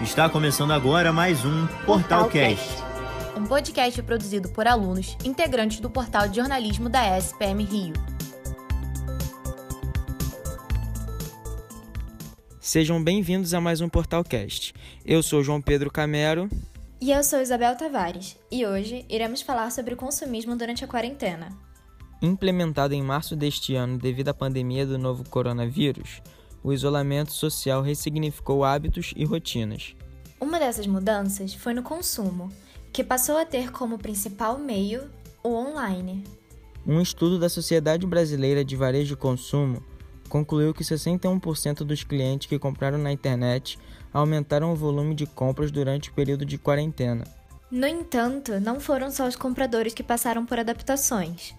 Está começando agora mais um Portalcast. Um podcast produzido por alunos integrantes do portal de jornalismo da SPM Rio. Sejam bem-vindos a mais um Portalcast. Eu sou João Pedro Camero. E eu sou Isabel Tavares. E hoje iremos falar sobre o consumismo durante a quarentena. Implementado em março deste ano devido à pandemia do novo coronavírus, o isolamento social ressignificou hábitos e rotinas. Uma dessas mudanças foi no consumo, que passou a ter como principal meio o online. Um estudo da Sociedade Brasileira de Varejo e Consumo concluiu que 61% dos clientes que compraram na internet aumentaram o volume de compras durante o período de quarentena. No entanto, não foram só os compradores que passaram por adaptações.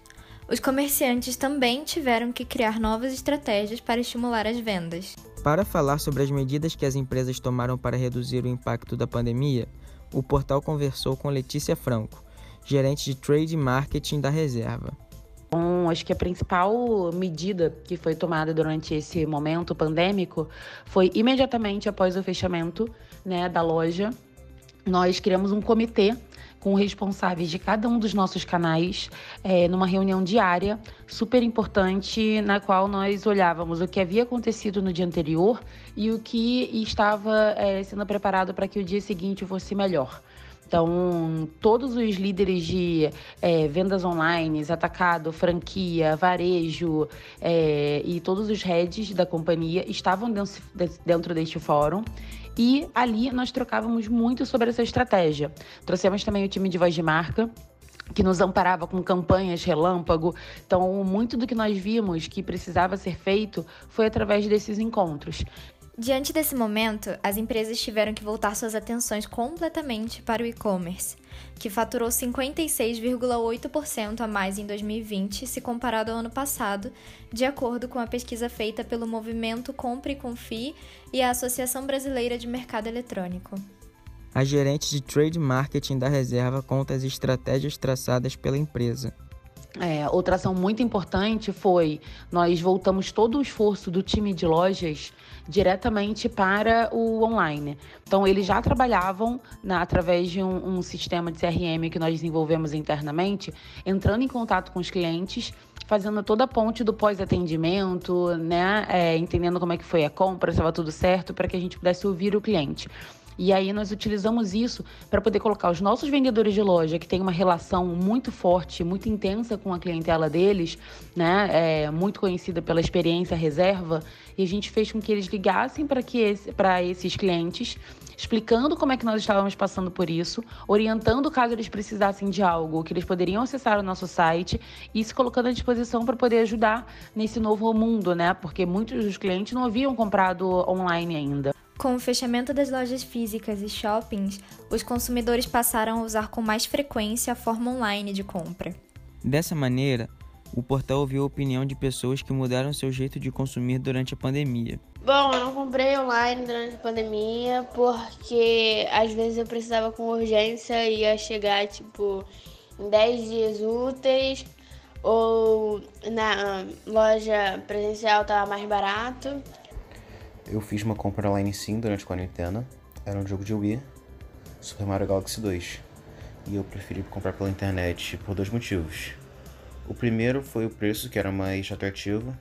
Os comerciantes também tiveram que criar novas estratégias para estimular as vendas. Para falar sobre as medidas que as empresas tomaram para reduzir o impacto da pandemia, o portal conversou com Letícia Franco, gerente de Trade Marketing da Reserva. Bom, acho que a principal medida que foi tomada durante esse momento pandêmico foi imediatamente após o fechamento né, da loja, nós criamos um comitê com responsáveis de cada um dos nossos canais, é, numa reunião diária, super importante, na qual nós olhávamos o que havia acontecido no dia anterior e o que estava é, sendo preparado para que o dia seguinte fosse melhor. Então, todos os líderes de é, vendas online, atacado, franquia, varejo é, e todos os heads da companhia estavam dentro, dentro deste fórum. E ali nós trocávamos muito sobre essa estratégia. Trouxemos também o time de voz de marca, que nos amparava com campanhas relâmpago. Então, muito do que nós vimos que precisava ser feito foi através desses encontros. Diante desse momento, as empresas tiveram que voltar suas atenções completamente para o e-commerce, que faturou 56,8% a mais em 2020 se comparado ao ano passado, de acordo com a pesquisa feita pelo Movimento Compre e Confie e a Associação Brasileira de Mercado Eletrônico. A gerente de Trade Marketing da Reserva conta as estratégias traçadas pela empresa. É, outra ação muito importante foi nós voltamos todo o esforço do time de lojas diretamente para o online. Então, eles já trabalhavam na, através de um, um sistema de CRM que nós desenvolvemos internamente, entrando em contato com os clientes fazendo toda a ponte do pós-atendimento, né? É, entendendo como é que foi a compra, se estava tudo certo, para que a gente pudesse ouvir o cliente. E aí nós utilizamos isso para poder colocar os nossos vendedores de loja, que têm uma relação muito forte, muito intensa com a clientela deles, né? É, muito conhecida pela experiência reserva, e a gente fez com que eles ligassem para esse, esses clientes explicando como é que nós estávamos passando por isso, orientando caso eles precisassem de algo, que eles poderiam acessar o nosso site e se colocando à disposição para poder ajudar nesse novo mundo, né? Porque muitos dos clientes não haviam comprado online ainda. Com o fechamento das lojas físicas e shoppings, os consumidores passaram a usar com mais frequência a forma online de compra. Dessa maneira, o portal ouviu a opinião de pessoas que mudaram seu jeito de consumir durante a pandemia. Bom, eu não comprei online durante a pandemia porque às vezes eu precisava com urgência e ia chegar tipo em 10 dias úteis ou na loja presencial estava mais barato. Eu fiz uma compra online sim durante a quarentena. Era um jogo de Wii, Super Mario Galaxy 2. E eu preferi comprar pela internet por dois motivos. O primeiro foi o preço, que era mais atrativo.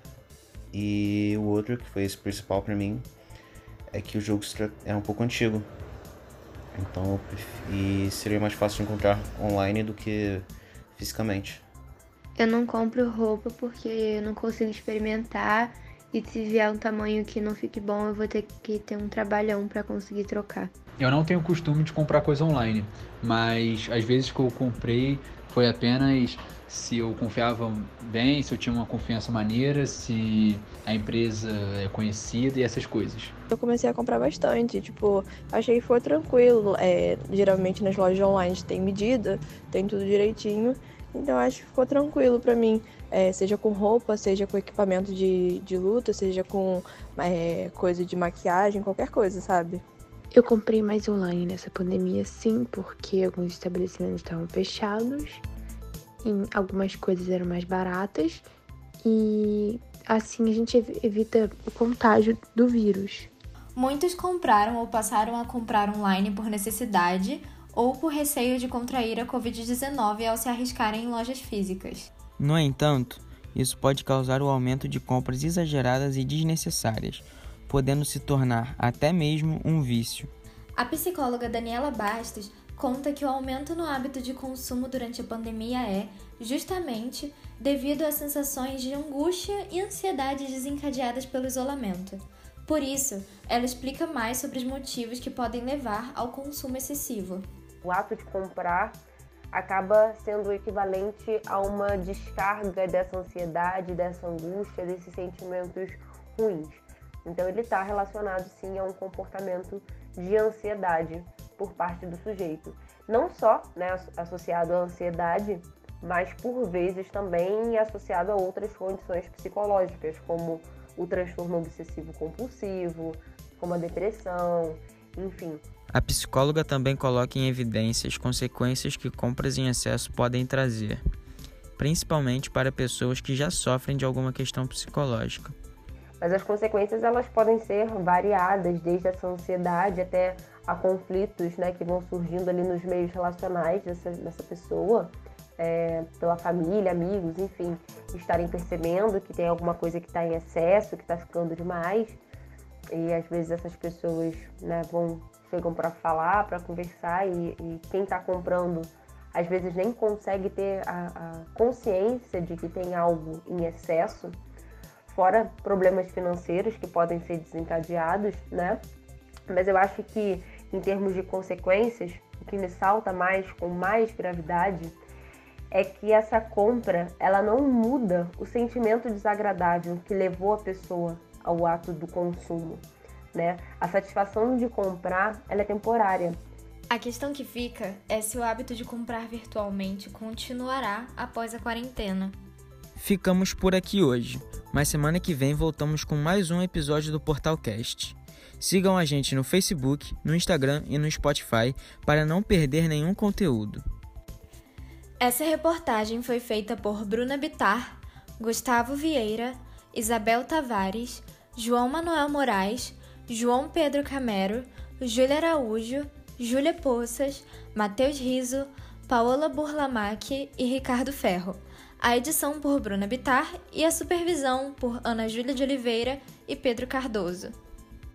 E o outro, que foi esse principal para mim, é que o jogo é um pouco antigo. Então, e seria mais fácil de encontrar online do que fisicamente. Eu não compro roupa porque eu não consigo experimentar e se vier um tamanho que não fique bom, eu vou ter que ter um trabalhão para conseguir trocar. Eu não tenho costume de comprar coisa online, mas às vezes que eu comprei foi apenas se eu confiava bem, se eu tinha uma confiança maneira, se a empresa é conhecida e essas coisas. Eu comecei a comprar bastante, tipo, achei que foi tranquilo. É, geralmente nas lojas online tem medida, tem tudo direitinho, então acho que ficou tranquilo para mim é, seja com roupa, seja com equipamento de, de luta, seja com é, coisa de maquiagem, qualquer coisa, sabe? Eu comprei mais online nessa pandemia, sim, porque alguns estabelecimentos estavam fechados, e algumas coisas eram mais baratas e assim a gente evita o contágio do vírus. Muitos compraram ou passaram a comprar online por necessidade ou por receio de contrair a Covid-19 ao se arriscarem em lojas físicas. No entanto, isso pode causar o aumento de compras exageradas e desnecessárias, podendo se tornar até mesmo um vício. A psicóloga Daniela Bastos conta que o aumento no hábito de consumo durante a pandemia é, justamente, devido às sensações de angústia e ansiedade desencadeadas pelo isolamento. Por isso, ela explica mais sobre os motivos que podem levar ao consumo excessivo. O ato de comprar acaba sendo equivalente a uma descarga dessa ansiedade, dessa angústia, desses sentimentos ruins. Então, ele está relacionado sim a um comportamento de ansiedade por parte do sujeito. Não só né, associado à ansiedade, mas por vezes também associado a outras condições psicológicas, como o transtorno obsessivo compulsivo, como a depressão, enfim. A psicóloga também coloca em evidência as consequências que compras em excesso podem trazer, principalmente para pessoas que já sofrem de alguma questão psicológica. Mas as consequências elas podem ser variadas, desde essa ansiedade até a conflitos né, que vão surgindo ali nos meios relacionais dessa, dessa pessoa, é, pela família, amigos, enfim, estarem percebendo que tem alguma coisa que está em excesso, que está ficando demais. E às vezes essas pessoas né, vão chegam para falar, para conversar, e, e quem está comprando às vezes nem consegue ter a, a consciência de que tem algo em excesso fora problemas financeiros que podem ser desencadeados, né? Mas eu acho que em termos de consequências, o que me salta mais com mais gravidade é que essa compra, ela não muda o sentimento desagradável que levou a pessoa ao ato do consumo, né? A satisfação de comprar, ela é temporária. A questão que fica é se o hábito de comprar virtualmente continuará após a quarentena. Ficamos por aqui hoje, mas semana que vem voltamos com mais um episódio do Portalcast. Sigam a gente no Facebook, no Instagram e no Spotify para não perder nenhum conteúdo. Essa reportagem foi feita por Bruna Bitar, Gustavo Vieira, Isabel Tavares, João Manuel Moraes, João Pedro Camero, Júlia Araújo, Júlia Poças, Matheus Riso, Paola Burlamac e Ricardo Ferro a edição por Bruna Bitar e a supervisão por Ana Júlia de Oliveira e Pedro Cardoso.